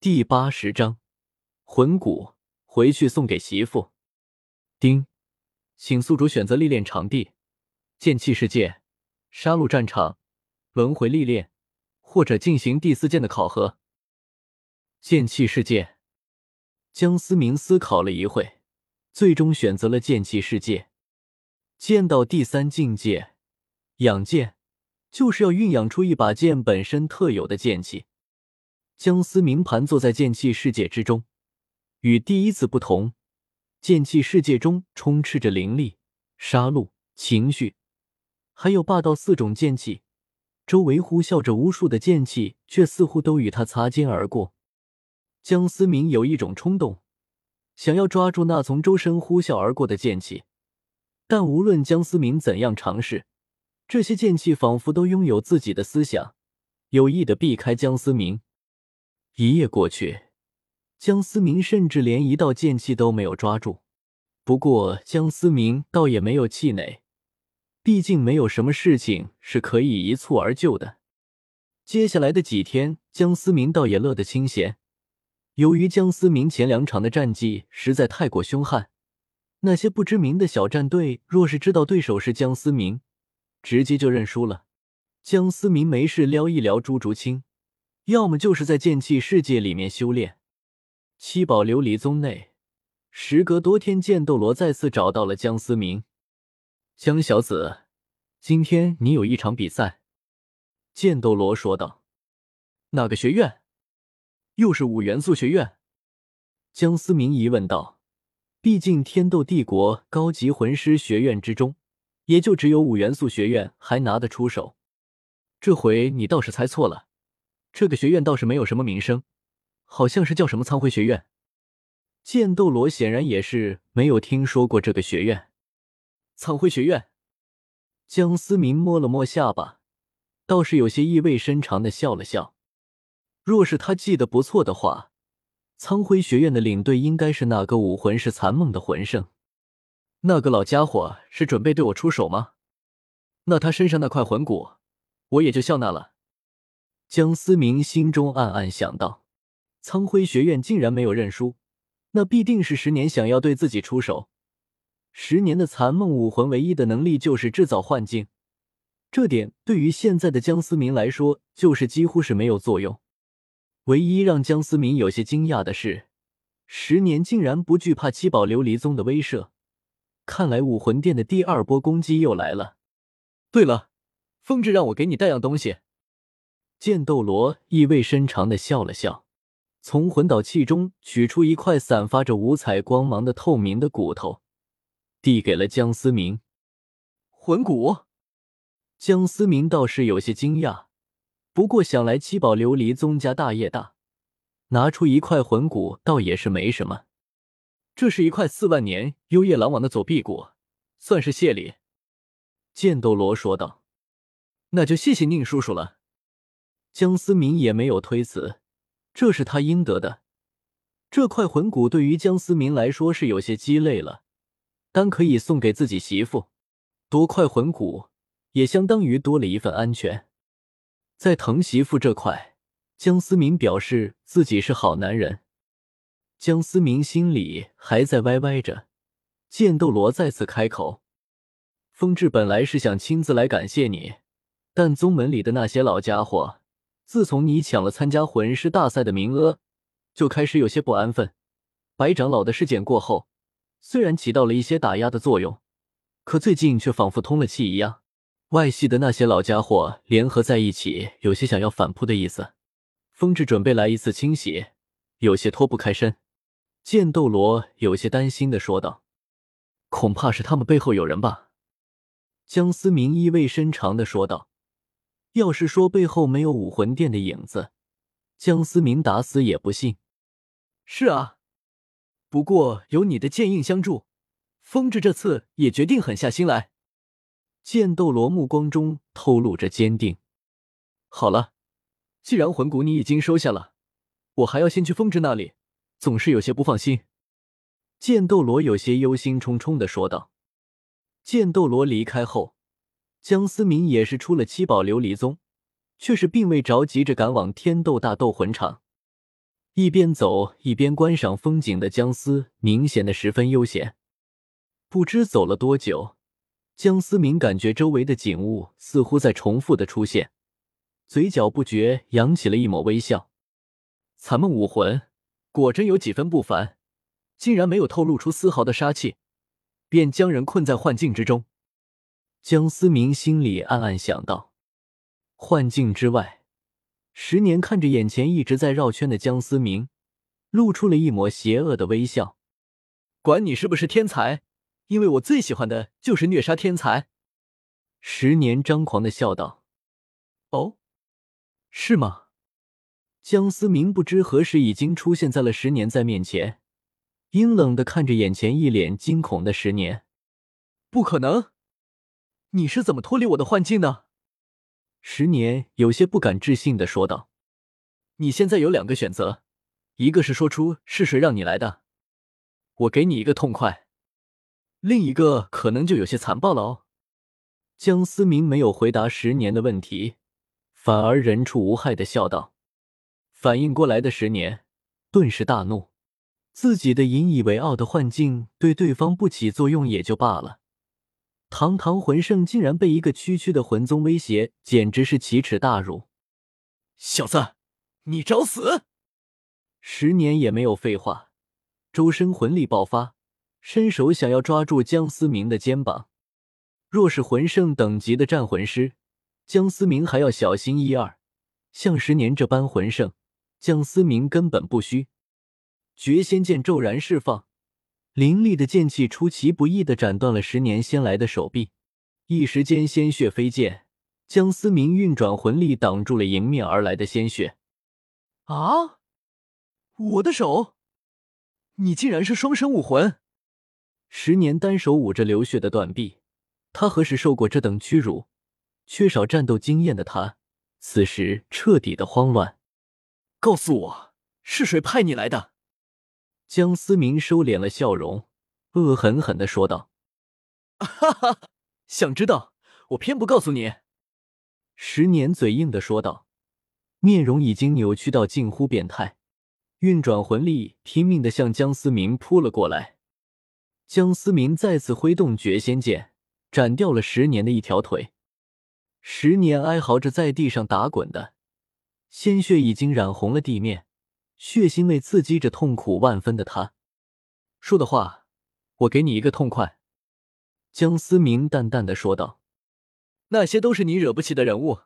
第八十章魂骨回去送给媳妇。丁，请宿主选择历练场地：剑气世界、杀戮战场、轮回历练，或者进行第四剑的考核。剑气世界。江思明思考了一会，最终选择了剑气世界。剑道第三境界，养剑就是要蕴养出一把剑本身特有的剑气。江思明盘坐在剑气世界之中，与第一次不同，剑气世界中充斥着灵力、杀戮、情绪，还有霸道四种剑气。周围呼啸着无数的剑气，却似乎都与他擦肩而过。江思明有一种冲动，想要抓住那从周身呼啸而过的剑气，但无论江思明怎样尝试，这些剑气仿佛都拥有自己的思想，有意的避开江思明。一夜过去，江思明甚至连一道剑气都没有抓住。不过江思明倒也没有气馁，毕竟没有什么事情是可以一蹴而就的。接下来的几天，江思明倒也乐得清闲。由于江思明前两场的战绩实在太过凶悍，那些不知名的小战队若是知道对手是江思明，直接就认输了。江思明没事撩一撩朱竹清，要么就是在剑气世界里面修炼。七宝琉璃宗内，时隔多天，剑斗罗再次找到了江思明。江小子，今天你有一场比赛。剑斗罗说道：“哪个学院？”又是五元素学院，江思明疑问道：“毕竟天斗帝国高级魂师学院之中，也就只有五元素学院还拿得出手。这回你倒是猜错了，这个学院倒是没有什么名声，好像是叫什么苍辉学院。”剑斗罗显然也是没有听说过这个学院。苍辉学院，江思明摸了摸下巴，倒是有些意味深长的笑了笑。若是他记得不错的话，苍辉学院的领队应该是那个武魂是残梦的魂圣。那个老家伙是准备对我出手吗？那他身上那块魂骨，我也就笑纳了。江思明心中暗暗想到：苍辉学院竟然没有认输，那必定是十年想要对自己出手。十年的残梦武魂唯一的能力就是制造幻境，这点对于现在的江思明来说，就是几乎是没有作用。唯一让江思明有些惊讶的是，十年竟然不惧怕七宝琉璃宗的威慑。看来武魂殿的第二波攻击又来了。对了，风致让我给你带样东西。剑斗罗意味深长的笑了笑，从魂导器中取出一块散发着五彩光芒的透明的骨头，递给了江思明。魂骨，江思明倒是有些惊讶。不过想来七宝琉璃宗家大业大，拿出一块魂骨倒也是没什么。这是一块四万年幽夜狼王的左臂骨，算是谢礼。剑斗罗说道：“那就谢谢宁叔叔了。”江思明也没有推辞，这是他应得的。这块魂骨对于江思明来说是有些鸡肋了，但可以送给自己媳妇。多块魂骨也相当于多了一份安全。在疼媳妇这块，江思明表示自己是好男人。江思明心里还在歪歪着，剑斗罗再次开口：“风致本来是想亲自来感谢你，但宗门里的那些老家伙，自从你抢了参加魂师大赛的名额，就开始有些不安分。白长老的事件过后，虽然起到了一些打压的作用，可最近却仿佛通了气一样。”外系的那些老家伙联合在一起，有些想要反扑的意思。风致准备来一次清洗，有些脱不开身。剑斗罗有些担心的说道：“恐怕是他们背后有人吧？”江思明意味深长的说道：“要是说背后没有武魂殿的影子，江思明打死也不信。”是啊，不过有你的剑印相助，风致这次也决定狠下心来。剑斗罗目光中透露着坚定。好了，既然魂骨你已经收下了，我还要先去风之那里，总是有些不放心。剑斗罗有些忧心忡忡的说道。剑斗罗离开后，江思明也是出了七宝琉璃宗，却是并未着急着赶往天斗大斗魂场，一边走一边观赏风景的姜思明显的十分悠闲。不知走了多久，姜思明感觉周围的景物似乎在重复的出现，嘴角不觉扬起了一抹微笑。残梦武魂果真有几分不凡，竟然没有透露出丝毫的杀气，便将人困在幻境之中。江思明心里暗暗想到。幻境之外，十年看着眼前一直在绕圈的江思明，露出了一抹邪恶的微笑。管你是不是天才，因为我最喜欢的就是虐杀天才。十年张狂的笑道：“哦，是吗？”江思明不知何时已经出现在了十年在面前，阴冷的看着眼前一脸惊恐的十年。不可能！你是怎么脱离我的幻境的？十年有些不敢置信的说道：“你现在有两个选择，一个是说出是谁让你来的，我给你一个痛快；另一个可能就有些残暴了哦。”江思明没有回答十年的问题，反而人畜无害的笑道。反应过来的十年顿时大怒，自己的引以为傲的幻境对对方不起作用也就罢了。堂堂魂圣竟然被一个区区的魂宗威胁，简直是奇耻大辱！小子，你找死！十年也没有废话，周身魂力爆发，伸手想要抓住江思明的肩膀。若是魂圣等级的战魂师，江思明还要小心一二；像十年这般魂圣，江思明根本不虚。绝仙剑骤然释放。凌厉的剑气出其不意的斩断了十年先来的手臂，一时间鲜血飞溅。江思明运转魂力挡住了迎面而来的鲜血。啊！我的手！你竟然是双生武魂！十年单手捂着流血的断臂，他何时受过这等屈辱？缺少战斗经验的他，此时彻底的慌乱。告诉我，是谁派你来的？江思明收敛了笑容，恶狠狠的说道：“哈哈，想知道，我偏不告诉你。”十年嘴硬的说道，面容已经扭曲到近乎变态，运转魂力，拼命的向江思明扑了过来。江思明再次挥动绝仙剑，斩掉了十年的一条腿。十年哀嚎着在地上打滚的，鲜血已经染红了地面。血腥味刺激着痛苦万分的他，说的话，我给你一个痛快。”江思明淡淡的说道，“那些都是你惹不起的人物。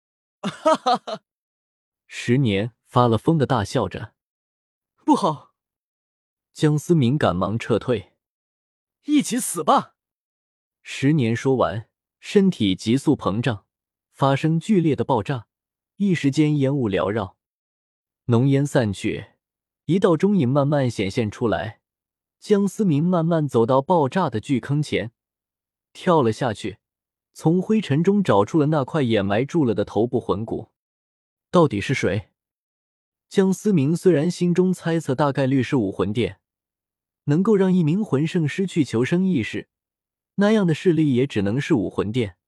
”哈哈哈！十年发了疯的大笑着，“不好！”江思明赶忙撤退，“一起死吧！”十年说完，身体急速膨胀，发生剧烈的爆炸，一时间烟雾缭绕。浓烟散去，一道中影慢慢显现出来。江思明慢慢走到爆炸的巨坑前，跳了下去，从灰尘中找出了那块掩埋住了的头部魂骨。到底是谁？江思明虽然心中猜测大概率是武魂殿，能够让一名魂圣失去求生意识，那样的势力也只能是武魂殿。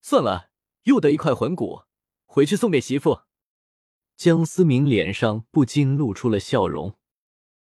算了，又得一块魂骨，回去送给媳妇。江思明脸上不禁露出了笑容。